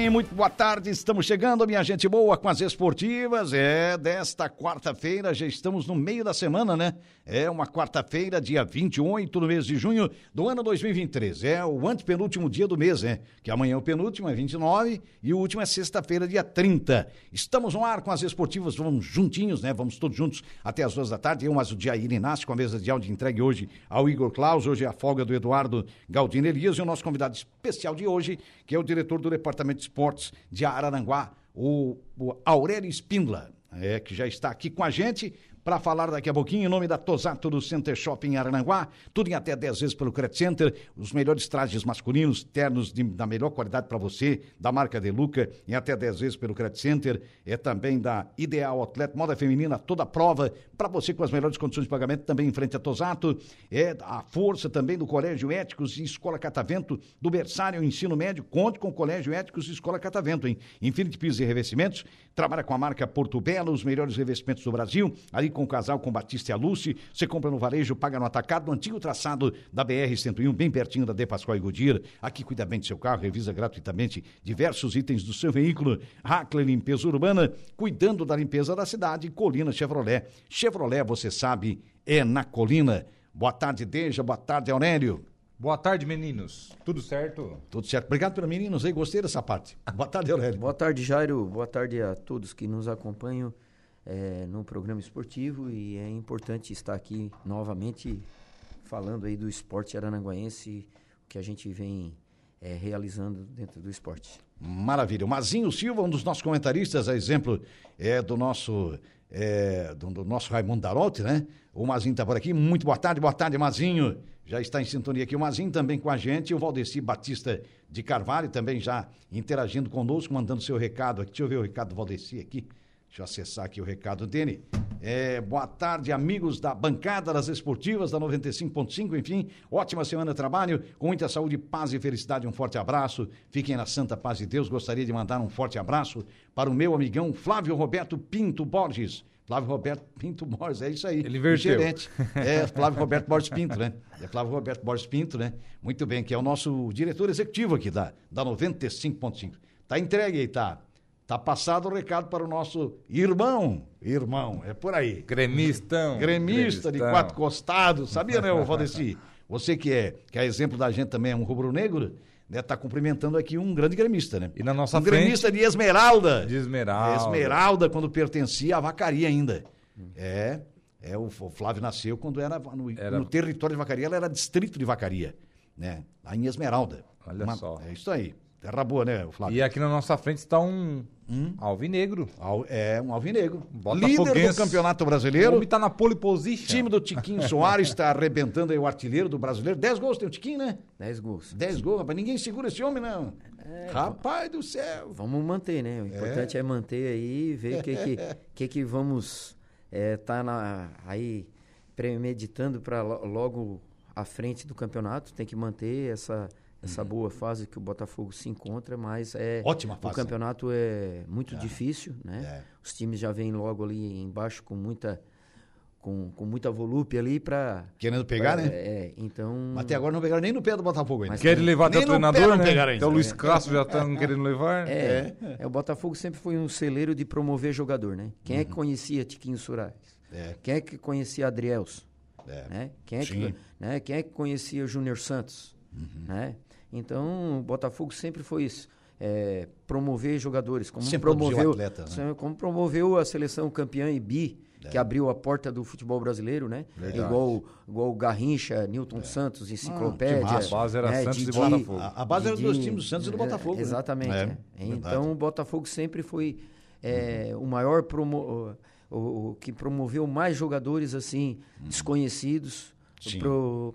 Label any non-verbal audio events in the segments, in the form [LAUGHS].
Bem, muito boa tarde. Estamos chegando, minha gente boa, com as esportivas. É desta quarta-feira, já estamos no meio da semana, né? É uma quarta-feira, dia 28 do mês de junho do ano 2023. É o antepenúltimo dia do mês, né? Que amanhã é o penúltimo, é 29, e o último é sexta-feira, dia 30. Estamos no ar com as esportivas, vamos juntinhos, né? Vamos todos juntos até as duas da tarde. Eu, mas o Jair Inácio, com a mesa de áudio entregue hoje ao Igor Claus. Hoje é a folga do Eduardo Galdino Elias e o nosso convidado especial de hoje, que é o diretor do Departamento Departamento de Esportes de Araranguá, o, o Aurélio Espíndola, é, que já está aqui com a gente para falar daqui a pouquinho, em nome da Tosato do Center Shopping Arananguá, tudo em até 10 vezes pelo Credit Center, os melhores trajes masculinos, ternos de, da melhor qualidade para você, da marca De Luca, em até 10 vezes pelo Credit Center, é também da Ideal Outlet, moda feminina, toda prova, para você com as melhores condições de pagamento, também em frente a Tosato, é a força também do Colégio Éticos e Escola Catavento, do berçário ensino médio, conte com o Colégio Éticos e Escola Catavento, em Infinity Pisos e Revestimentos, trabalha com a marca Porto Belo, os melhores revestimentos do Brasil, ali com o casal com Batista e a Lucy. Você compra no varejo, paga no atacado, no antigo traçado da BR-101, bem pertinho da De Pascoal e Godir. Aqui cuida bem do seu carro, revisa gratuitamente diversos itens do seu veículo. Hackler Limpeza Urbana, cuidando da limpeza da cidade. Colina Chevrolet. Chevrolet, você sabe, é na Colina. Boa tarde, Deja. Boa tarde, Aurélio. Boa tarde, meninos. Tudo certo? Tudo certo. Obrigado pelo meninos aí. Gostei dessa parte. Boa tarde, Aurélio. Boa tarde, Jairo. Boa tarde a todos que nos acompanham é, no programa esportivo e é importante estar aqui novamente falando aí do esporte arananguense, que a gente vem é, realizando dentro do esporte. Maravilha. O Mazinho Silva, um dos nossos comentaristas, a exemplo é, do nosso é, do, do, nosso Raimundo Darotti, né? O Mazinho está por aqui. Muito boa tarde, boa tarde, Mazinho. Já está em sintonia aqui. O Mazinho também com a gente. O Valdeci Batista de Carvalho também já interagindo conosco, mandando seu recado aqui. Deixa eu ver o recado do Valdeci aqui. Deixa eu acessar aqui o recado dele. É, boa tarde, amigos da bancada das esportivas da 95.5. Enfim, ótima semana de trabalho, com muita saúde, paz e felicidade. Um forte abraço. Fiquem na santa paz de Deus. Gostaria de mandar um forte abraço para o meu amigão Flávio Roberto Pinto Borges. Flávio Roberto [LAUGHS] Pinto Borges, é isso aí. Ele inverteu. Gerente. É, Flávio Roberto Borges Pinto, né? É Flávio Roberto Borges Pinto, né? Muito bem, que é o nosso diretor executivo aqui da, da 95.5. Tá entregue aí, tá? Tá passado o recado para o nosso irmão. Irmão, é por aí. Gremistão. Gremista de quatro costados. Sabia, né, [LAUGHS] Valdeci? Você que é, que é exemplo da gente também, é um rubro-negro, né? Tá cumprimentando aqui um grande gremista, né? E na nossa um frente... gremista de Esmeralda. De Esmeralda. Esmeralda, quando pertencia à Vacaria ainda. É, é o, o Flávio nasceu quando era no, Era- no território de Vacaria, ela era distrito de Vacaria, né? Lá em Esmeralda. Olha só. É isso aí. Terra boa, né, Flávio? E aqui na nossa frente está um Hum? alvinegro. Al- É um alvinegro. Líder do Campeonato O Brasileiro. homem tá na pole position. Time do Tiquinho Soares está arrebentando aí o artilheiro do brasileiro. 10 gols tem o Tiquinho, né? 10 gols. 10 gols, rapaz. Ninguém segura esse homem, não. rapaz do céu. Vamos manter, né? O importante é, manter aí, ver o que que, [LAUGHS] que que vamos é, tá na, aí premeditando para logo à frente do campeonato. Tem que manter essa, essa boa fase que o Botafogo se encontra, mas é Ótima o fase. campeonato é muito difícil, né? É. Os times já vêm logo ali embaixo com muita com, com muita volúpia ali para Querendo pegar, né? É, então Mas até agora não pegaram nem no pé do Botafogo ainda. Mas Querem levar até o treinador, não né? pegaram ainda. Então o Luiz É. Castro já estão querendo levar. É, é, o Botafogo sempre foi um celeiro de promover jogador, né? Quem é que conhecia Tiquinho Soares? Uhum. É. Quem é que conhecia Adrielso? É. Né? Quem, é Sim. que, né? Quem é que conhecia Júnior Santos? Uhum. Né? Então, o Botafogo sempre foi isso. é, promover jogadores, como Sempre promoveu, atleta, né? como promoveu a seleção campeã e bi, que abriu a porta do futebol brasileiro, né? É. Verdade. Igual, igual o Garrincha, Newton Santos, Enciclopédia. que massa. A base era né? Santos e Didi, Botafogo. A, a base era dos Didi, times do Santos e do é, Botafogo. né? Exatamente. É, é. verdade. Então o Botafogo sempre foi é, o maior promo, o, o- que promoveu mais jogadores assim Uhum. desconhecidos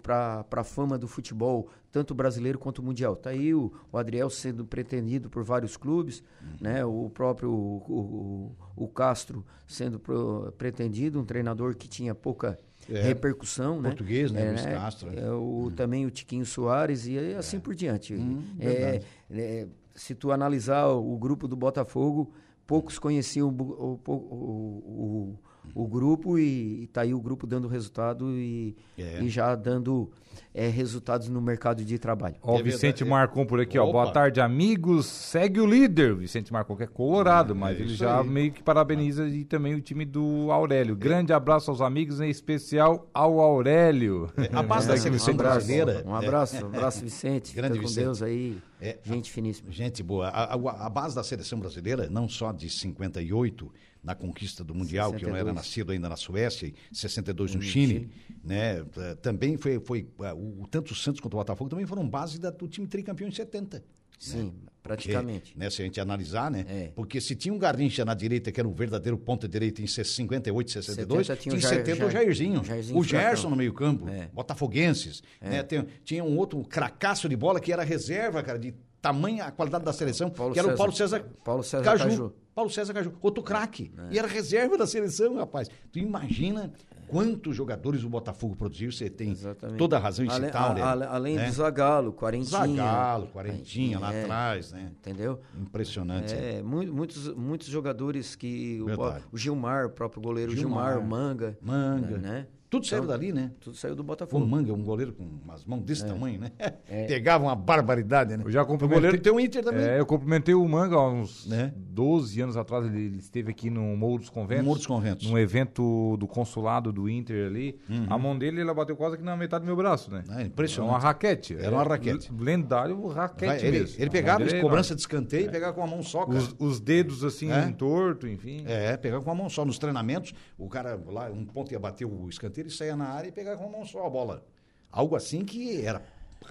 para a fama do futebol, tanto brasileiro quanto mundial. Tá aí o, o Adriel sendo pretendido por vários clubes, Uhum. né? O próprio o, o- o Castro sendo pro- pretendido, um treinador que tinha pouca É. repercussão, né? Português, né? É, Luiz Castro. é, o, Também o Tiquinho Soares e assim por diante. É, Hum, verdade. é, se tu analisar o, grupo do Botafogo, poucos conheciam o, o, o, o, grupo e, e tá aí o grupo dando resultado e, É. e já dando é, resultados no mercado de trabalho. Ó, o É Vicente verdade. Marcon por aqui, ó. Opa. Boa tarde, amigos. Segue o líder. O Vicente Marcon, que é colorado, mas é ele isso já aí. meio que parabeniza e também o time do Aurélio. Grande abraço aos amigos, em especial ao Aurélio. A base da seleção abraço, brasileira. um abraço, um abraço Vicente, Grande fica com Vicente. Deus aí, É, gente finíssima. Gente boa. A, a- a base da seleção brasileira, não só de 58, na conquista do Mundial, que eu não era 62. nascido ainda na Suécia, e 62 no Chile, né? eh, Também foi, foi eh, o, tanto o Santos quanto o Botafogo também foram base da- do time tricampeão em 70. Sim, Porque, praticamente. né, se a gente analisar, né? É. Porque se tinha um Garrincha na direita, que era um verdadeiro ponta direita em 58, 62, 70 tinha tinha em o Jair- 70 o Jair- Jairzinho, Jairzinho o Gerson no meio campo, É. botafoguenses, né? Tem- tinha um outro cracaço de bola que era reserva, cara, de tamanha a qualidade da seleção, Paulo que era o César. Paulo César, Paulo César Caju. Caju. Paulo César Caju, outro craque. E era reserva da seleção, rapaz. Tu imagina quantos jogadores o Botafogo produziu, você tem Exatamente. toda a razão em Ale- citar, né? além né? do Zagalo, Quarentinha. Zagalo, Quarentinha lá É, atrás, né? Entendeu? Impressionante. É, mu- muitos, muitos jogadores que. O, o Gilmar, o próprio goleiro Gilmar. Gilmar, o Manga. Manga. Né? Tudo saiu Então, dali, né? Tudo saiu do um Botafogo. manga, um goleiro com umas mãos desse É. tamanho, né? [LAUGHS] Pegava uma barbaridade, né? Eu já o cumprimentei- goleiro tem um Inter também. É, eu cumprimentei o Manga há uns Né? 12 anos atrás. Ele, ele esteve aqui no Morro dos Conventos. No Morro dos Conventos. Num evento do consulado do Inter ali. A mão dele, ela bateu quase aqui na metade do meu braço, né? Ah, impressionante. É uma raquete. Era uma É raquete. l- Lendário raquete ele, mesmo. ele pegava de é cobrança de escanteio e pegava com a mão só, cara. Os, os dedos assim, É? torto, enfim. É, pegava com a mão só. Nos treinamentos, o cara lá, um ponto ia bater o escanteio, ele saía na área e pegava com a mão só a bola. Algo assim que era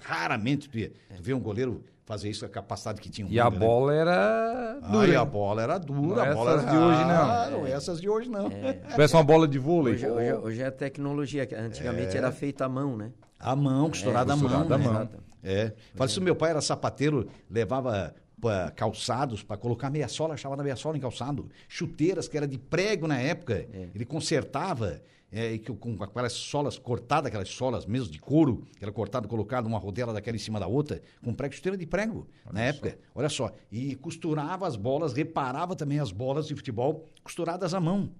raramente tu, ia, tu vê um goleiro fazer isso com a capacidade que tinha um E a Manga, né? bola era Ah, dura. e a bola era dura, Não a bola essas era... de hoje, não. Ah, não, essas de hoje não. Parece [LAUGHS] uma bola de vôlei. Hoje, hoje, hoje é tecnologia, que antigamente era feita à mão, né? A mão, costurada à mão. costurada à né? mão. É. Fala isso, meu pai era sapateiro, levava pa- calçados para colocar meia sola, achava na meia sola em calçado. Chuteiras que era de prego na época, ele consertava. É, e que, com aquelas solas cortadas, aquelas solas mesmo de couro, que era cortado, colocado uma rodela daquela em cima da outra, com prego, chuteira de prego, na época. Olha só. E costurava as bolas, reparava também as bolas de futebol costuradas à mão.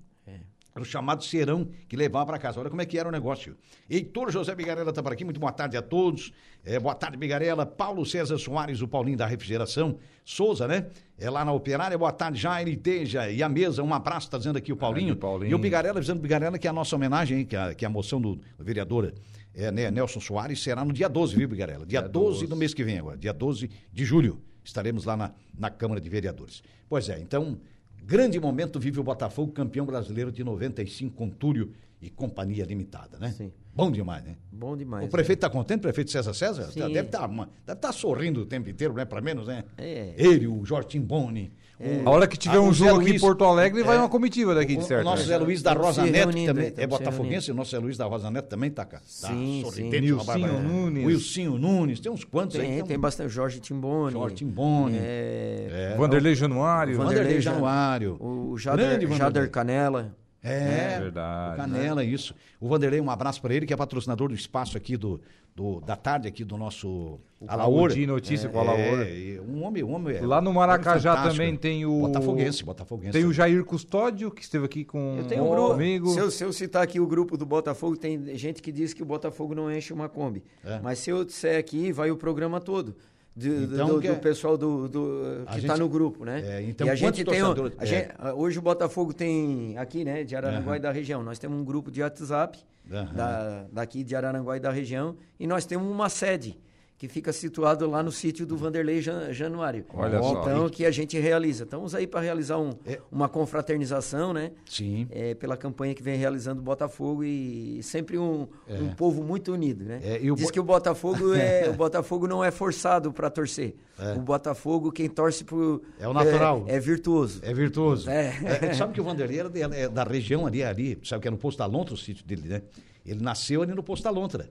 Era o chamado serão que levava para casa. Olha como é que era o negócio. Heitor José Bigarella está por aqui. Muito boa tarde a todos. É, boa tarde, Bigarella. Paulo César Soares, o Paulinho da Refrigeração. Souza, né? É lá na Operária. Boa tarde, Jair Iteja. E a mesa, um abraço, está dizendo aqui o Paulinho. Grande Paulinho. E o Bigarella, dizendo Bigarella que é a nossa homenagem, hein, que, a, que a moção do, do vereador é, né, Nelson Soares será no dia 12, viu, Bigarella? Dia, Dia 12 12. do mês que vem agora. Dia 12 de julho. Estaremos lá na, na Câmara de Vereadores. Pois é, então, grande momento vive o Botafogo, campeão brasileiro de 95 com Túlio e Companhia Limitada, né? Sim. Bom demais, né? Bom demais. o prefeito está contente, o prefeito César César? Sim. Deve estar deve tá sorrindo o tempo inteiro, não é para menos, né? É. Ele, o Jorge Timboni. O- A hora que tiver Ah, um jogo aqui em Porto Alegre, vai É. uma comitiva daqui, o, de certo. o nosso né? Zé Luiz da Rosa Neto, que reunindo, também é botafoguense, o nosso Zé Luiz da Rosa Neto também está cá. Tá Sim, sorridente, sim. Nunes. Wilcinho Nunes, tem uns quantos aí. Tem, tem bastante. Jorge Timboni. Jorge Timboni. É, É, Vanderlei Januário. Vanderlei Vanderlei Ja- Januário. O Grande Jader. Jader Canela. É, verdade, o Canela, isso. O Vanderlei, um abraço para ele, que é patrocinador do espaço aqui do, do- da tarde aqui do nosso Alaor. de notícia com o Alaor. É, um homem, um homem. Lá no um Maracajá fantástico. também tem o- Botafoguense, Botafoguense. Tem o Jair Custódio, que esteve aqui com Eu tenho um um grupo. amigo. Se eu, se eu citar aqui o grupo do Botafogo, tem gente que diz que o Botafogo não enche uma Kombi. É. Mas se eu disser aqui, vai o programa todo. De- do- Então, do, que do é- pessoal do, do- que está no grupo, né? É, então, e a gente tem. torcedores- a é. gente- hoje o Botafogo tem aqui, né, de Araranguá e da região. Nós temos um grupo de WhatsApp Aham. da, daqui de Araranguá e da região. E nós temos uma sede que fica situado lá no sítio do Vanderlei Jan- Januário. Olha só. Então, que a gente realiza. Estamos aí para realizar um- É. uma confraternização, né? Sim. é, pela campanha que vem realizando o Botafogo e sempre um, um povo muito unido, né? É, e o Diz Bo- que o Botafogo [LAUGHS] é o Botafogo não é forçado para torcer. É. O Botafogo quem torce pro É o natural. é, é virtuoso. É virtuoso. É. É, sabe que o Vanderlei era de- é da região ali, ali, sabe que era no posto da Lontra, o sítio dele, né? Ele nasceu ali no Postalontra.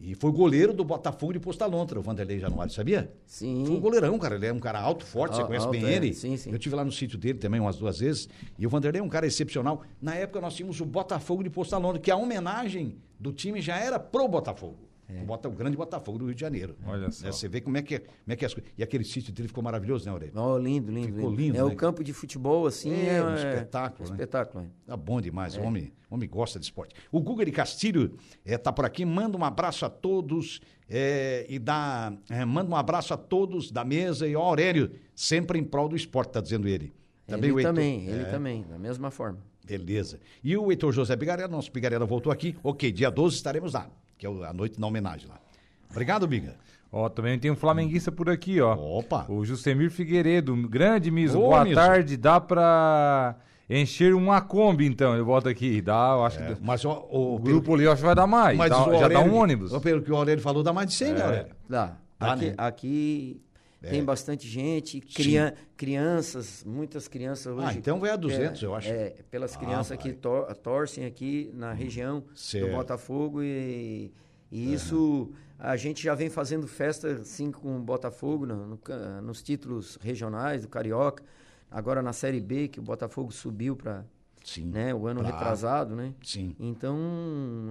E foi goleiro do Botafogo de Postalontra, o Vanderlei Januário, sabia? Sim. Foi um goleirão, cara. Ele é um cara alto, forte, você conhece alto, bem é. ele. Sim, sim. Eu tive lá no sítio dele também umas duas vezes. E o Vanderlei é um cara excepcional. Na época nós tínhamos o Botafogo de Postalontra, que a homenagem do time já era pro Botafogo. É. O, Bota- o grande Botafogo do Rio de Janeiro. Olha só. Né, Você vê como é que, é- como é que é as coisas. E aquele sítio dele ficou maravilhoso, né, Aurélio? Oh, lindo, lindo, Ficou lindo. lindo, É né? o campo de futebol, assim. É, É, um espetáculo, um né? espetáculo, é. Tá bom demais, o homem, o homem gosta de esporte. O Guga de Castilho eh, tá por aqui, manda um abraço a todos eh, e dá, eh, manda um abraço a todos da mesa e ao Aurélio, sempre em prol do esporte, tá dizendo ele. ele o Heitor- também, ele é, também, da mesma forma. Beleza. E o Heitor José Bigarella, nosso Bigarella voltou aqui. Ok, dia 12 estaremos lá, que é o- a noite da homenagem lá. Obrigado, Biga. Ó, também tem um flamenguista por aqui, ó. Opa. O Jusemir Figueiredo, grande Miso. Ô, Boa Miso. tarde, dá pra encher uma Kombi, então. Ele bota aqui, dá, eu acho É, que... mas ó, o, O grupo ali eu acho que vai dar mais, mas dá- o já dá Aurélio- um ônibus. Pelo que o Aurélio falou, dá mais de 100, né, Aurélio? Dá. Dá, aqui né? aqui É. tem bastante gente, crian- crianças, muitas crianças hoje. Ah, então vai a 200, eu acho. É, pelas Ah, crianças que vai. tor- torcem aqui na região Certo. do Botafogo e, e isso a gente já vem fazendo festa assim com o Botafogo no- no nos títulos regionais do Carioca. Agora na Série B, que o Botafogo subiu para Sim. né, o ano Pra- retrasado, né? Sim. Então,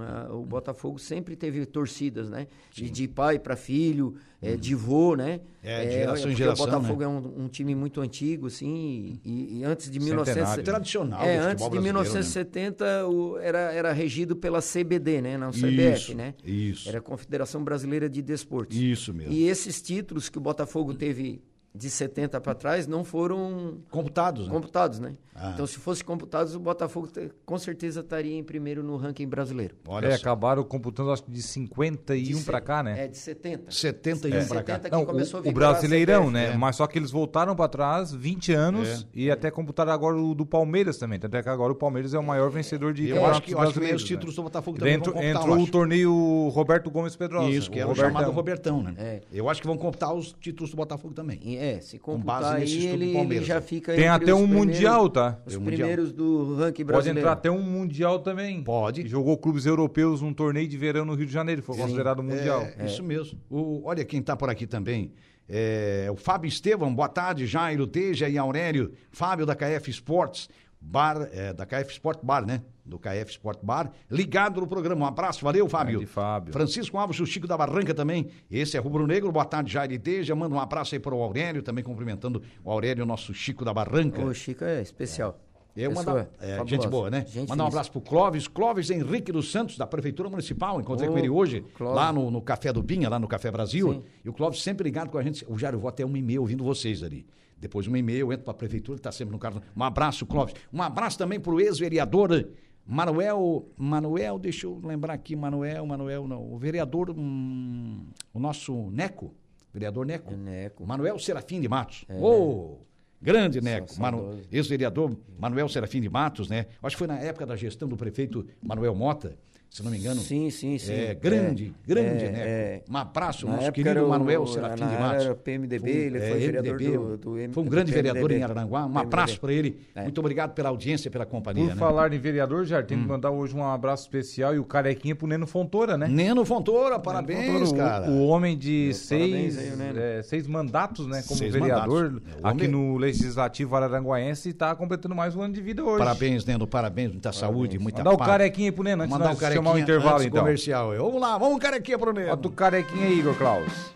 a- o Botafogo sempre teve torcidas, né? De, de pai para filho, é, de vô, né? É, de geração em porque geração, O Botafogo né? é um, um time muito antigo, assim, e, e antes de Centenário. 1970... Tradicional É, antes de brasileiro, né? 1970 o- era, era regido pela CBD, né? Não CBF, Isso, né? isso. Era a Confederação Brasileira de Desportos. Isso mesmo. E esses títulos que o Botafogo teve de 70 para trás não foram Computados, né? computados, né? Ah. Então, se fosse computados, o Botafogo com certeza estaria em primeiro no ranking brasileiro. Olha é, só. acabaram computando acho que de 51 De pra se- cá, né? É, de 70. 71 É. pra cá. 70 que Não, começou a o, o a Brasileirão, CBF. né? É. Mas só que eles voltaram pra trás 20 anos e até computaram agora o do Palmeiras também. Tanto é que agora o Palmeiras é o maior vencedor de Eu acho que, eu acho que os né? títulos do Botafogo também entrou, vão computar, entrou o torneio Roberto Gomes Pedrosa. Isso, que era o, Robertão. chamado Robertão, né? É. Eu acho que vão computar os títulos do Botafogo também. É, se Com computar base nesse aí, ele, Palmeiras, ele já né? fica Tem entre até os um primeiros- Mundial, tá? Os Tem um Mundial. primeiros do ranking Pode brasileiro. entrar até um Mundial também. Pode. Jogou clubes europeus num torneio de verão no Rio de Janeiro, foi considerado Mundial. É, Isso mesmo. O, olha quem está por aqui também. É, o Fábio Estevam, boa tarde, Jairo, Teja e Aurélio. Fábio da KF Sports Bar, é, da KF Sport Bar, né? Do KF Sport Bar, ligado no programa. Um abraço, valeu, Fábio. Grande Fábio. Francisco Alves, o Chico da Barranca também. Esse é Rubro Negro, boa tarde, Jairo e Teja. Manda um abraço aí para o Aurélio, também cumprimentando o Aurélio, nosso Chico da Barranca. O Chico é especial. Eu Pessoa mandar, é, fabulosa. gente boa, né? Gente mandar um abraço pro Clóvis, Clóvis Henrique dos Santos, da Prefeitura Municipal. Encontrei Ô, com ele hoje, Clóvis. lá no, no Café do Binha, lá no Café Brasil. Sim. E o Clóvis sempre ligado com a gente. O Jário, eu vou até uma e meia ouvindo vocês ali. Depois uma e meia eu entro pra Prefeitura, ele tá sempre no carro. Um abraço, Clóvis. Um abraço também pro ex-vereador Manuel, Manuel, deixa eu lembrar aqui, Manuel, Manuel, não, o vereador, hum, o nosso Neco, vereador Neco. É Neco. Manuel Serafim de Matos. Ô, grande Neco. Manu- ex-vereador Manuel Serafim de Matos, né? Acho que foi na época da gestão do prefeito Manuel Mota, se não me engano. Sim, sim, sim. É, grande, grande, é, né? é. Um abraço, nosso querido o- Manuel Serafim de Matos. era PMDB, ele foi vereador do- do M- Foi um do grande vereador PMDB. em Araranguá. Um abraço para ele. É. Muito obrigado pela audiência, pela companhia, Por né? falar em vereador, já Hum. tem que mandar hoje um abraço especial e o carequinha pro Neno Fontoura, né? Neno Fontoura, parabéns, Fontoura, o- cara. O, homem de Meu, seis, parabéns aí, o Neno. é, seis mandatos, né, como Seis vereador mandatos. É, o aqui no Legislativo Araranguaense e está completando mais um ano de vida hoje. Parabéns, Neno, parabéns, muita saúde, muita Mandar o paz. carequinha pro Neno antes de o nós chamar o intervalo, antes então. comercial. Vamos lá, vamos carequinha pro Neno. Bota o carequinha aí, Igor Klaus.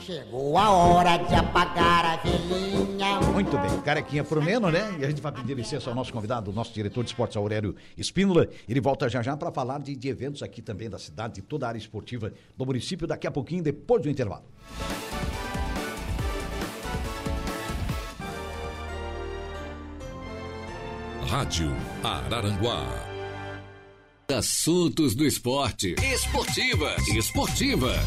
Chegou a hora de apagar a velhinha. Muito bem, carequinha pro Neno, né? E a gente vai pedir licença ao nosso convidado, o nosso diretor de esportes, Aurélio Espínola. Ele volta já já para falar de, de eventos aqui também da cidade, de toda a área esportiva do município, daqui a pouquinho, depois do intervalo. Rádio Araranguá. Assuntos do esporte. Esportivas. Esportivas.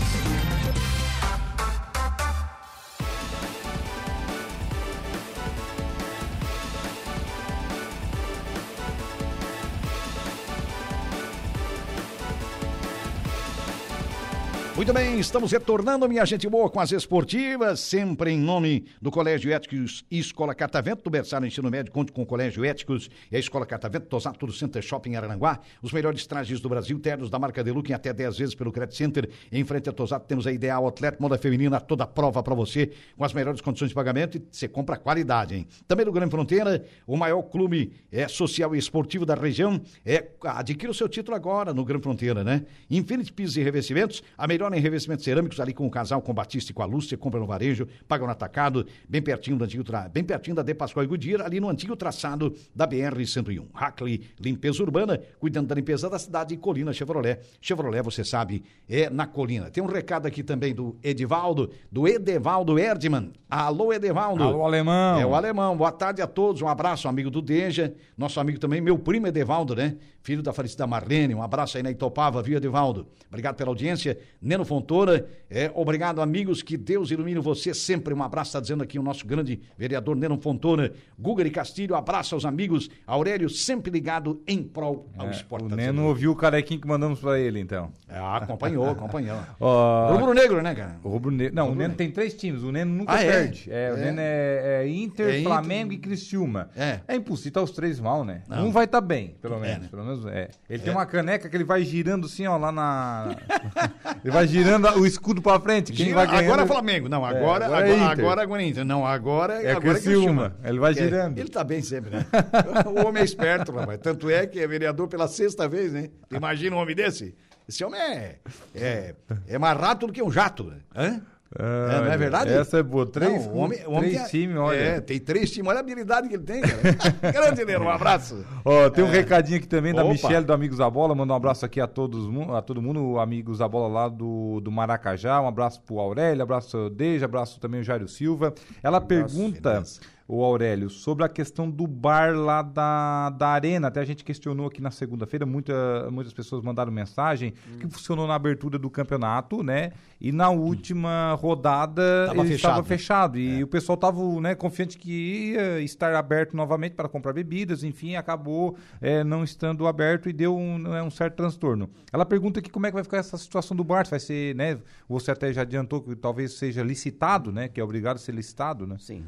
Muito bem, estamos retornando, minha gente boa, com as esportivas, sempre em nome do Colégio Éticos e Escola Catavento, do Berçário Ensino Médio, conte com o Colégio Éticos e a Escola Catavento, Tosato do Center Shopping Aranguá, os melhores trajes do Brasil, ternos da marca Deluca em até 10 vezes pelo Credit Center. Em frente a Tosato temos a Ideal Atleta, moda feminina, toda prova para você, com as melhores condições de pagamento e você compra qualidade, hein? Também do Grande Fronteira, o maior clube é, social e esportivo da região, é, adquira o seu título agora no Grande Fronteira, né? Infinity Pisos e Revestimentos, a melhor em revestimentos cerâmicos ali com o casal, com o Batista e com a Lúcia, compra no varejo, paga no atacado, bem pertinho do antigo, tra... bem pertinho da De Pascoal e Goodyear, ali no antigo traçado da BR-101. Hackley, limpeza urbana, cuidando da limpeza da cidade e Colina Chevrolet. Chevrolet, você sabe, é na Colina. Tem um recado aqui também do Edivaldo, do Edevaldo Erdmann. Alô, Edevaldo. Alô, alemão. É o alemão. Boa tarde a todos. Um abraço, amigo do Deja, nosso amigo também, meu primo Edevaldo, né? Filho da falecida Marlene. Um abraço aí na Itopava, viu, Edevaldo? Obrigado pela audiência. Neno Fontoura, é, obrigado, amigos. Que Deus ilumine você sempre. Um abraço, está dizendo aqui o nosso grande vereador Neno Fontoura. Guga de Castilho, abraço aos amigos. Aurélio, sempre ligado em prol ao É, esporte. o tá Neno ouviu o carequinho que mandamos pra ele, então. É, acompanhou, acompanhou. [LAUGHS] Ó, Rubro Negro, né, cara? o Rubro Negro. Não, o Neno tem três times. O Neno nunca Ah, é? perde. É, o É. Neno é, é Inter, É Inter. Flamengo e Criciúma. É. É impossível tá os três mal, né? Não. Um vai estar bem, pelo menos. né? Pelo menos é. Ele tem uma caneca que ele vai girando assim, ó, lá na. [LAUGHS] ele vai girando o escudo pra frente. Quem Gira- vai ganhando... agora é Flamengo. Não, agora, agora é agora, Inter. agora, agora é Inter. Não, agora, É agora Criciúma. Ele vai É, girando. Ele tá bem sempre, né? [LAUGHS] o homem é esperto, rapaz. Tanto é que é vereador pela sexta vez, né? Imagina um homem desse? Esse homem é, é, é mais rato do que um jato, né? Hã? É, não é verdade? Essa é boa. Três, Não, o homem, o homem três times, olha. É, tem três times. Olha a habilidade que ele tem, cara. [LAUGHS] Grande, Nero, um abraço. Ó, tem um recadinho aqui também da É. Opa. Michelle do Amigos da Bola. Manda um abraço aqui a todos, a todo mundo, Amigos da Bola lá do, do Maracajá. Um abraço pro Aurélio, abraço ao Deja, abraço também o Jairo Silva. Ela pergunta, beleza. O Aurélio, sobre a questão do bar lá da, da Arena. Até a gente questionou aqui na segunda-feira, muita, muitas pessoas mandaram mensagem Hum. que funcionou na abertura do campeonato, né? E na última rodada Tava ele estava fechado. E o pessoal estava né, confiante que ia estar aberto novamente para comprar bebidas, enfim, acabou é, não estando aberto e deu um, né, um certo transtorno. Ela pergunta aqui como é que vai ficar essa situação do bar, se vai ser, né? Você até já adiantou que talvez seja licitado, né? Que é obrigado a ser licitado, né? Sim.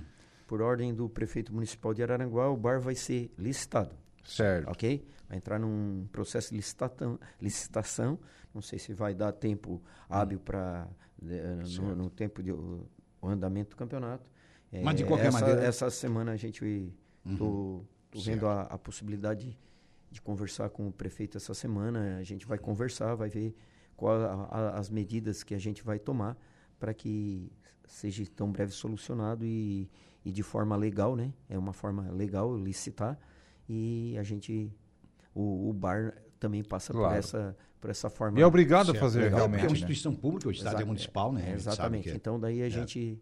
Por ordem do prefeito municipal de Araranguá, o bar vai ser licitado. Certo. Ok? Vai entrar num processo de licitação. licitação. Não sei se vai dar tempo hábil para no, no tempo de o, o andamento do campeonato. Mas de É, qualquer essa, maneira- Uhum. Essa semana a gente tô, tô vendo a, a possibilidade de conversar com o prefeito essa semana. A gente vai conversar, vai ver quais as medidas que a gente vai tomar para que seja tão breve solucionado e, e de forma legal, né? É uma forma legal licitar e a gente o, o bar também passa por Claro. essa por essa forma E é obrigado a fazer legal, realmente. Porque é uma né? instituição pública, o estádio é municipal, né? é, exatamente. que é. Então daí a gente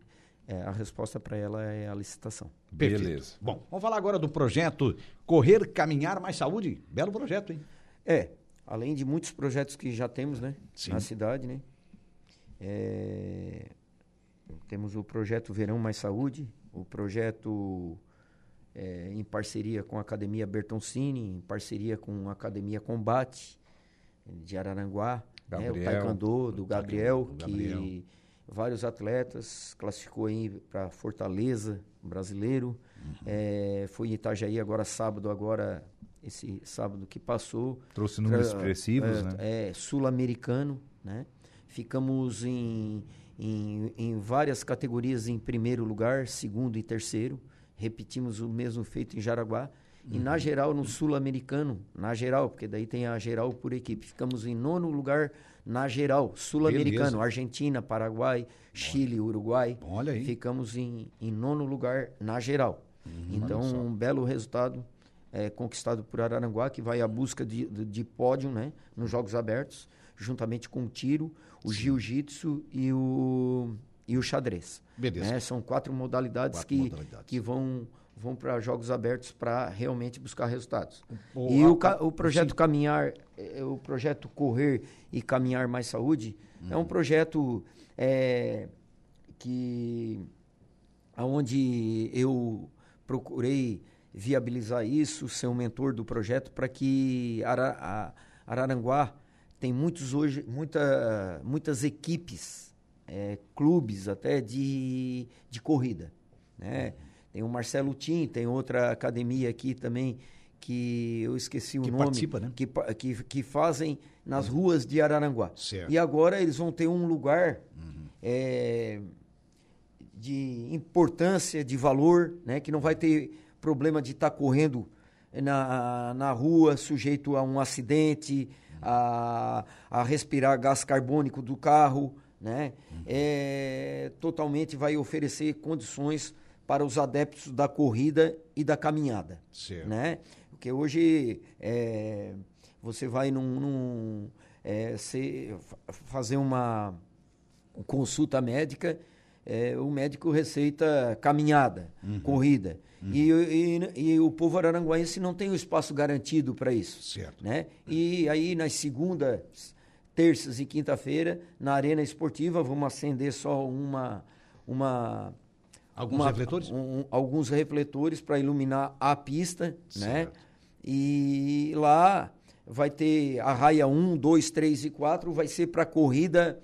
é, a resposta para ela é a licitação. Perfeito. Beleza. Bom, vamos falar agora do projeto Correr, Caminhar Mais Saúde. Belo projeto, hein? É, além de muitos projetos que já temos, né, Sim. na cidade, né, é, temos o projeto Verão Mais Saúde, o projeto é, em parceria com a Academia Bertoncini, em parceria com a Academia Combate de Araranguá, né, o Gabriel. Taekwondo do Gabriel, do Gabriel. que vários atletas classificou para Fortaleza brasileiro, Uhum. é, foi em Itajaí agora sábado, agora esse sábado que passou, Trouxe números expressivos, é, né? é, sul-americano, né? Ficamos em, em, em várias categorias em primeiro lugar, segundo e terceiro. Repetimos o mesmo feito em Jaraguá. E Uhum. na geral, no sul-americano, na geral, porque daí tem a geral por equipe. Ficamos em nono lugar na geral, sul-americano. Argentina, Paraguai, Chile, Uruguai. Olha aí. Ficamos em, em nono lugar na geral. então, um belo resultado é, conquistado por Araranguá, que vai à busca de, de, de pódio né, nos Jogos Abertos, juntamente com o tiro, o jiu-jitsu e o, e o xadrez. Beleza. né? São quatro modalidades Quatro que, modalidades. que vão, vão para Jogos Abertos para realmente buscar resultados. E o, o projeto sim. Caminhar, eh, o projeto Correr e Caminhar Mais Saúde, é Uhum. um projeto eh, que onde eu procurei viabilizar isso, ser um mentor do projeto para que Ara, Araranguá tem muitos hoje, muita, muitas equipes, é, clubes até de, de corrida. Né? Tem o Marcelo Tim, tem outra academia aqui também que eu esqueci o Que nome. participa, né? Que, que, que fazem nas ruas de Araranguá. Certo. E agora eles vão ter um lugar Uhum. é, de importância, de valor, né? Que não vai ter problema de estar correndo na, na rua sujeito a um acidente, a, a respirar gás carbônico do carro, né? É, totalmente vai oferecer condições para os adeptos da corrida e da caminhada, Certo. né? Porque hoje é, você vai num, num, é, se- fa- fazer uma consulta médica, é, o médico receita caminhada, Uhum. corrida. E, e- e o povo araranguaense não tem o espaço garantido para isso. Certo. Né? E aí, nas segundas, terças e quinta-feira, na Arena Esportiva, vamos acender só uma. uma Alguns uma- refletores? um- alguns refletores para iluminar a pista, né? Certo. E lá vai ter a raia 1, 2, 3 e 4, vai ser para corrida,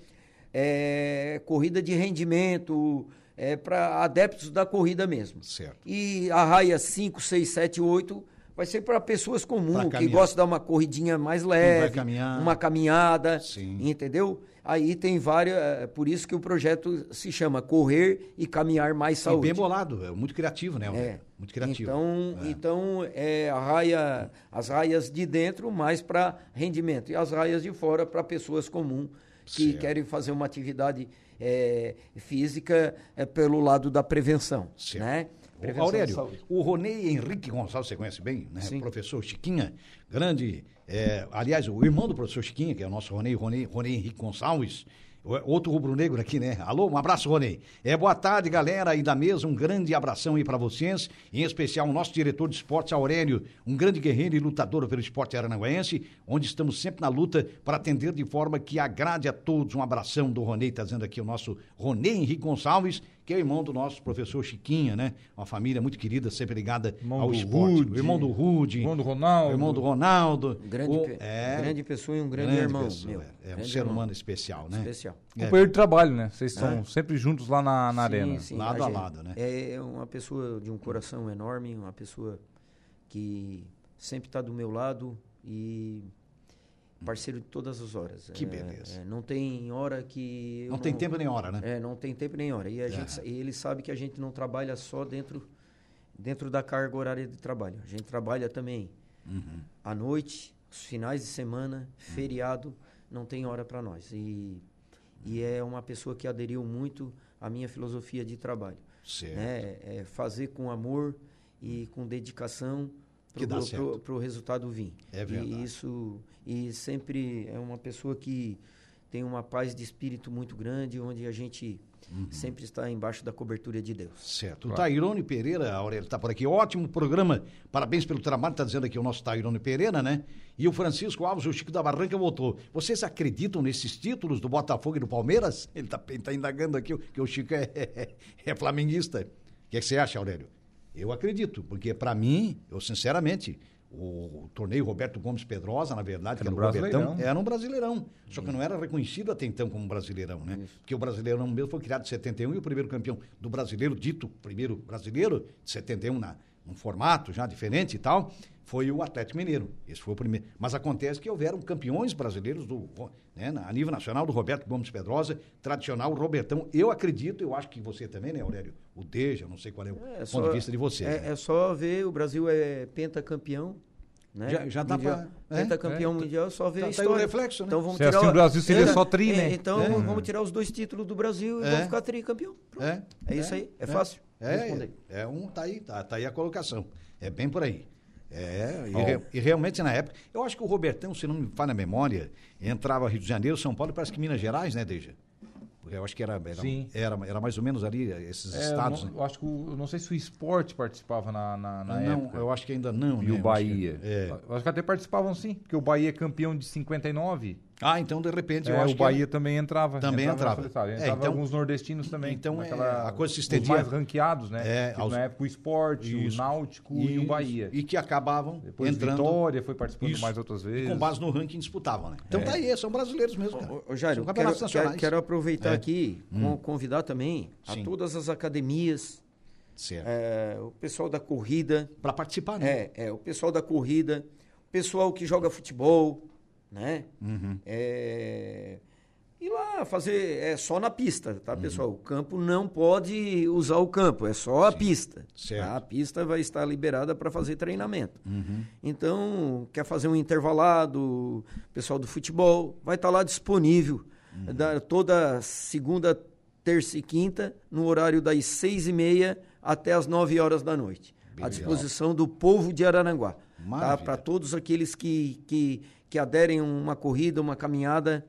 é, corrida de rendimento, é, para adeptos da corrida mesmo. Certo. E a raia 5, 6, 7, 8 vai ser para pessoas comuns, que gostam de dar uma corridinha mais leve, uma caminhada, Sim. entendeu? Aí tem várias, é, por isso que o projeto se chama Correr e Caminhar Mais E Saúde. bem bolado, é muito criativo, né? É. Muito criativo. Então, É. então é a raia, as raias de dentro mais para rendimento e as raias de fora para pessoas comuns que Certo. querem fazer uma atividade é, física é, pelo lado da prevenção, Certo. né? Prevenção Aurélio, o Ronei Henrique Gonçalves, você conhece bem, né? Sim. Professor Chiquinha, grande. é, aliás, o irmão do professor Chiquinha, que é o nosso Ronei, Ronei, Ronei Henrique Gonçalves, outro rubro-negro aqui, né? Alô, um abraço, Ronei. É, boa tarde, galera aí da mesa, um grande abração aí pra vocês, em especial o nosso diretor de esportes, Aurélio, um grande guerreiro e lutador pelo esporte aranaguense, onde estamos sempre na luta para atender de forma que agrade a todos. Um abração do Ronei, tá dizendo aqui o nosso Ronei Henrique Gonçalves, que é o irmão do nosso professor Chiquinha, né? Uma família muito querida, sempre ligada Irmão ao esporte. Rude, irmão do Rude. irmão do Ronaldo. Irmão do Ronaldo. Grande, o- pe- grande pessoa e um grande, irmão. pessoa, meu. é. É um Grande ser irmão. humano especial, né? Especial. É. Companheiro de trabalho, né? Vocês estão sempre juntos lá na, na arena. Lado a gente- lado, né? É uma pessoa de um coração enorme, uma pessoa que sempre está do meu lado e parceiro de todas as horas. Que É, beleza. é, não tem hora que eu Não tem tempo nem hora, né? É, não tem tempo nem hora. E a gente, sa- e ele sabe que a gente não trabalha só dentro dentro da carga horária de trabalho. A gente trabalha também Uhum. à noite, os finais de semana, feriado, não tem hora para nós. E, e é uma pessoa que aderiu muito à minha filosofia de trabalho. Certo. Né? É fazer com amor e com dedicação para o resultado vir. É verdade. E isso e sempre é uma pessoa que tem uma paz de espírito muito grande, onde a gente Uhum. sempre está embaixo da cobertura de Deus. Certo. O Tairone Pereira, Aurélio, está por aqui. Ótimo programa. Parabéns pelo trabalho, está dizendo aqui o nosso Tairone Pereira, né? E o Francisco Alves, o Chico da Barranca, voltou. Vocês acreditam nesses títulos do Botafogo e do Palmeiras? Ele está tá indagando aqui que o Chico é, é, [LAUGHS] é flamenguista. O que, é que você acha, Aurélio? Eu acredito, porque para mim, eu sinceramente, o, torneio Roberto Gomes Pedrosa, na verdade, que Era um Robertão, brasileirão. era um brasileirão. Só que não era reconhecido até então como brasileirão, né? Porque o brasileirão mesmo foi criado em 71 e o primeiro campeão do brasileiro, dito primeiro brasileiro, de 71, na, num formato já diferente e tal, foi o Atlético Mineiro. Esse foi o primeiro. Mas acontece que houveram campeões brasileiros do, né, a nível nacional do Roberto Gomes Pedrosa, tradicional Robertão. Eu acredito, eu acho que você também, né, Aurélio? O Deja, não sei qual é o É ponto só- de vista de vocês. né? É, é só ver, o Brasil é pentacampeão. Né? Já- já dá mundial, pra- é? Pentacampeão É. mundião, é só ver Tá- a tá aí o história. reflexo, né? Então vamos Se tirar assim o- Brasil seria É, só tri, é, né? Então É. vamos tirar os dois títulos do Brasil e É. vamos ficar tricampeão. Pronto. É, É isso aí, é fácil É, responder. é um, tá aí, tá, tá aí a colocação. É bem por aí. É, e, re- e realmente na época, eu acho que o Robertão, se não me falha a memória, entrava Rio de Janeiro, São Paulo e parece que Minas Gerais, né, Deja? Porque eu acho que era, era, era, era mais ou menos ali esses É, estados, eu, não, né? eu acho que o, eu não sei se o esporte participava na, na, na não, época. eu acho que ainda não, E né? o Eu acho Bahia. que- é. Eu acho que até participavam sim, porque o Bahia é campeão de 59. Ah, então de repente eu É, acho o que Bahia também entrava. Também entrava. listagem. É, Entrava então- alguns nordestinos também. então, é, naquela- a coisa se os estendia- mais ranqueados, né? É, Tipo, aos- Na época o Esporte, Isso. o Náutico e o Isso. Bahia. E que acabavam Depois entrando Vitória foi participando Isso. mais outras e vezes. com base no ranking disputavam, né? Então tá aí, são brasileiros mesmo, cara. Ô, são quero, quero, quero aproveitar É. aqui, con- convidar também Sim. a todas as academias, Certo. é, o pessoal da corrida, Pra participar, né? é, é, o pessoal da corrida, o pessoal que joga futebol, né? Uhum. É, e lá fazer, é só na pista, tá, Uhum. pessoal? O campo não pode usar o campo, é só a pista. Certo. tá? A pista vai estar liberada para fazer treinamento. Uhum. Então, quer fazer um intervalado, o pessoal do futebol vai estar lá disponível Uhum. da- toda segunda, terça e quinta, no horário das seis e meia até as nove horas da noite. Bem à legal. disposição do povo de Araranguá. Tá? Para todos aqueles que, que, que aderem a uma corrida, uma caminhada,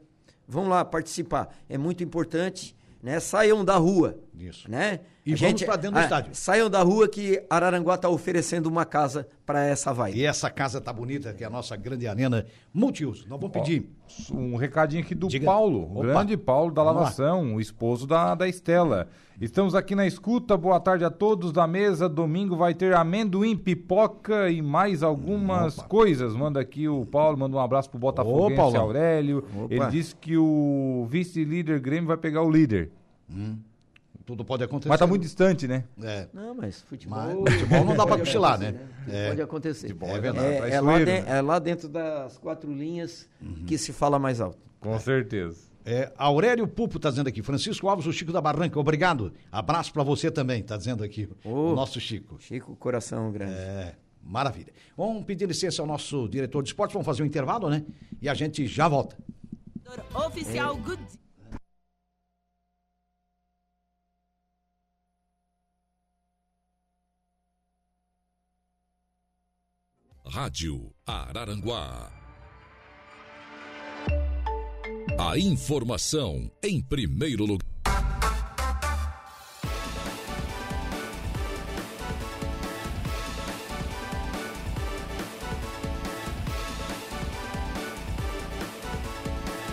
vão lá participar. É muito importante. Né? Saiam da rua. Isso. Né? E A vamos pra dentro do ah, estádio. Saiam da rua que Araranguá está oferecendo uma casa para essa vibe. E essa casa tá bonita, que é a nossa grande arena multiuso. Nós vamos pedir. Um recadinho aqui do Diga. Paulo, o grande Paulo da Vamos lá. Lavação, o esposo da, da Estela. Estamos aqui na escuta, boa tarde a todos da mesa. Domingo vai ter amendoim, pipoca e mais algumas Opa. coisas. Manda aqui o Paulo, manda um abraço pro Botafoguense Paulão. Aurélio. Opa. Ele disse que o vice-líder Grêmio vai pegar o líder. Tudo pode acontecer. Mas tá muito distante, né? É. Não, mas futebol. Mas futebol não dá pode [LAUGHS] cochilar, né? Tudo É. Pode acontecer. Futebol é verdade, É, é traiçoeiro, lá de- né? é lá dentro das quatro linhas Uhum. que se fala mais alto. Com certeza. É, Aurélio Pupo tá dizendo aqui. Francisco Alves, o Chico da Barranca, obrigado. Abraço pra você também, tá dizendo aqui. Ô. O nosso Chico. Chico, coração grande. É, maravilha. Vamos pedir licença ao nosso diretor de esporte, vamos fazer um intervalo, né? E a gente já volta. Oficial Good. Rádio Araranguá. A informação em primeiro lugar.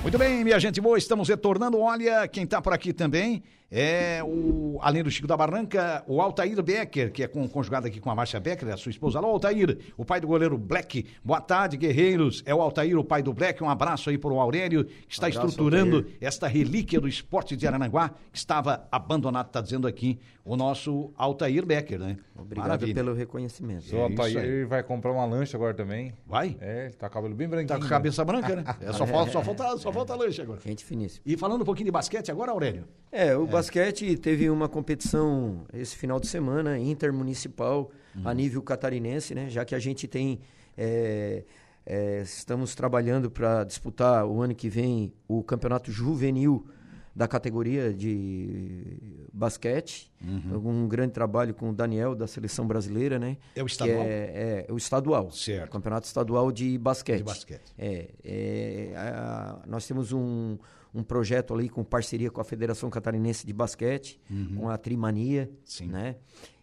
Muito bem, minha gente boa, estamos retornando. Olha, quem tá por aqui também é o, além do Chico da Barranca, o Altair Becker, que é com- conjugado aqui com a Márcia Becker, a sua esposa. Alô, Altair, o pai do goleiro Black. Boa tarde, guerreiros. É o Altair, o pai do Black. Um abraço aí pro Aurélio, que está Abraço, estruturando Altair. esta relíquia do esporte de Arananguá, que estava abandonado, tá dizendo aqui o nosso Altair Becker, né? Obrigado Maravilha. pelo reconhecimento. O É Altair vai comprar uma lancha agora também. Vai? É, ele tá com o cabelo bem branquinho. Tá com a cabeça branca, né? [LAUGHS] É, só, falta, só, falta, só falta lanche agora. Gente finíssima. E falando um pouquinho de basquete agora, Aurélio. É, o basquete teve uma competição esse final de semana intermunicipal a nível catarinense, né? Já que a gente tem é, é, estamos trabalhando para disputar o ano que vem o campeonato juvenil da categoria de basquete, um grande trabalho com o Daniel da seleção brasileira, né? É o estadual? É, é o estadual, Certo. campeonato estadual de basquete. De basquete. É, é, a- nós temos um, um projeto ali com parceria com a Federação Catarinense de Basquete, com a Trimania, Uhum. Sim. né?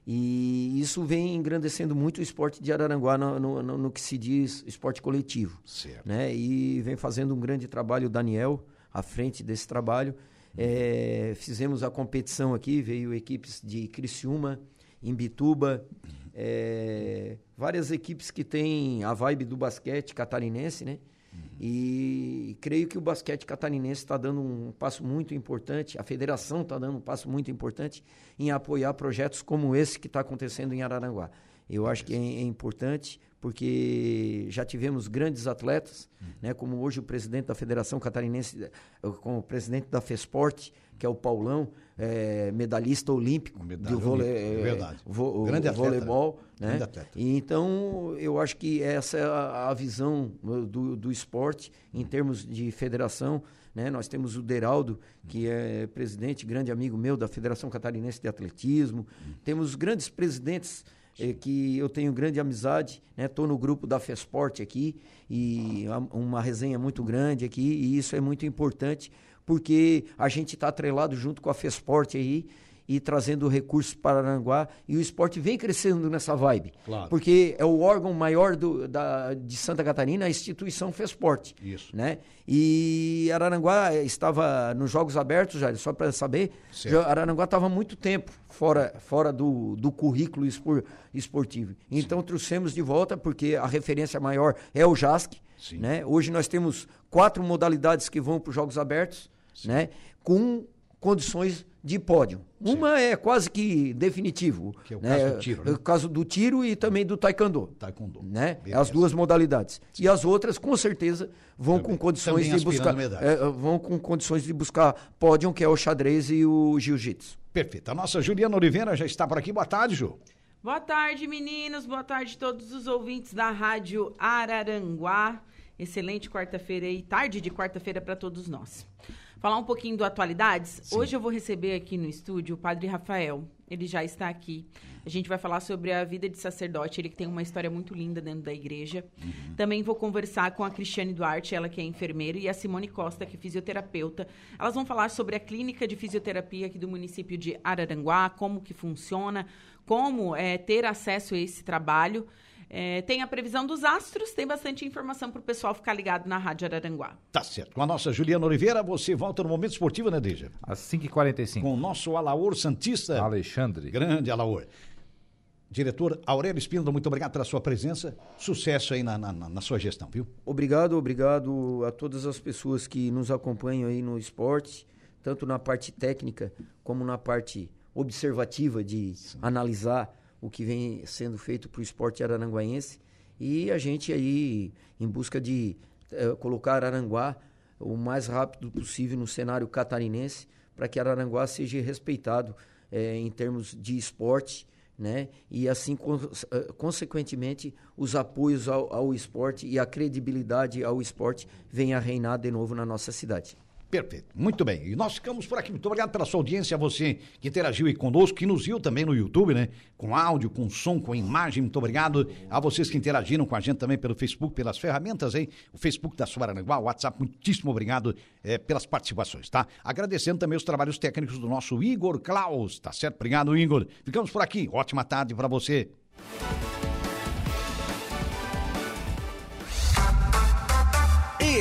E isso vem engrandecendo muito o esporte de Araranguá no, no- no- no que se diz esporte coletivo. Certo. Né? E vem fazendo um grande trabalho o Daniel à frente desse trabalho. É, fizemos a competição aqui, veio equipes de Criciúma, Imbituba, é, várias equipes que têm a vibe do basquete catarinense, né? E creio que o basquete catarinense está dando um passo muito importante, a federação está dando um passo muito importante em apoiar projetos como esse que está acontecendo em Araranguá. Eu acho que é, é importante porque já tivemos grandes atletas, né, como hoje o presidente da Federação Catarinense, eh, como o presidente da FESPORT, que é o Paulão, eh, medalhista olímpico Medalha do vôlei, olímpica, eh, verdade. vo- Grande atleta. voleibol, né? Grande atleta. E então, eu acho que essa é a, a visão uh, do, do esporte em termos de federação. Né? Nós temos o Deraldo, que é presidente, grande amigo meu da Federação Catarinense de Atletismo. Temos grandes presidentes eh, que eu tenho grande amizade. Estou no grupo da FESPORT aqui e há uma resenha muito grande aqui. E isso é muito importante porque a gente está atrelado junto com a FESPORT aí e trazendo recursos para Aranguá e o esporte vem crescendo nessa vibe. Claro. Porque é o órgão maior do, da, de Santa Catarina, a instituição Fesporte. Isso. Né? E Araranguá estava nos Jogos Abertos, já, só para saber, Certo. Araranguá estava há muito tempo fora, fora do, do currículo espor- esportivo. Então trouxemos de volta, porque a referência maior é o JASC. Sim. Né? Hoje nós temos quatro modalidades que vão para os Jogos Abertos, né? com condições de pódio. Uma é quase que definitivo. Que é o né? caso do tiro, né? É o caso do tiro e também do taekwondo. Taekwondo. Né? Beleza. As duas modalidades. E as outras, com certeza, vão Também- com condições também de buscar. é, vão com condições de buscar pódio, que é o xadrez e o jiu-jitsu. Perfeito. A nossa Juliana Oliveira já está por aqui. Boa tarde, Ju. Boa tarde, meninos. Boa tarde a todos os ouvintes da Rádio Araranguá. Excelente quarta-feira e tarde de quarta-feira para todos nós. Falar um pouquinho do Atualidades. Hoje eu vou receber aqui no estúdio o Padre Rafael. Ele já está aqui. A gente vai falar sobre a vida de sacerdote. Ele que tem uma história muito linda dentro da igreja. Também vou conversar com a Cristiane Duarte, ela que é enfermeira, e a Simone Costa, que é fisioterapeuta. Elas vão falar sobre a clínica de fisioterapia aqui do município de Araranguá, como que funciona, como é, ter acesso a esse trabalho. É, tem a previsão dos astros, tem bastante informação para o pessoal ficar ligado na Rádio Araranguá. Tá certo. Com a nossa Juliana Oliveira, você volta no Momento Esportivo, né, Deja? Às 5h45. Com o nosso Alaor Santista. Alexandre. Grande Alaor. Diretor Aurélio Espíndola, muito obrigado pela sua presença. Sucesso aí na, na- na- na sua gestão, viu? Obrigado, obrigado a todas as pessoas que nos acompanham aí no esporte, tanto na parte técnica como na parte observativa de analisar o que vem sendo feito para o esporte araranguaense. E a gente aí em busca de eh, colocar Aranguá o mais rápido possível no cenário catarinense para que Araranguá seja respeitado eh, em termos de esporte né? E assim, eh, consequentemente, os apoios ao, ao esporte e a credibilidade ao esporte venha reinar de novo na nossa cidade. Perfeito. Muito bem. E nós ficamos por aqui. Muito obrigado pela sua audiência, você que interagiu aí conosco, que nos viu também no YouTube, né? Com áudio, com som, com imagem. Muito obrigado a vocês que interagiram com a gente também pelo Facebook, pelas ferramentas aí. O Facebook da Suaranguá, o WhatsApp. Muitíssimo obrigado eh, pelas participações, tá? Agradecendo também os trabalhos técnicos do nosso Igor Klaus, tá certo? Obrigado, Igor. Ficamos por aqui. Ótima tarde para você.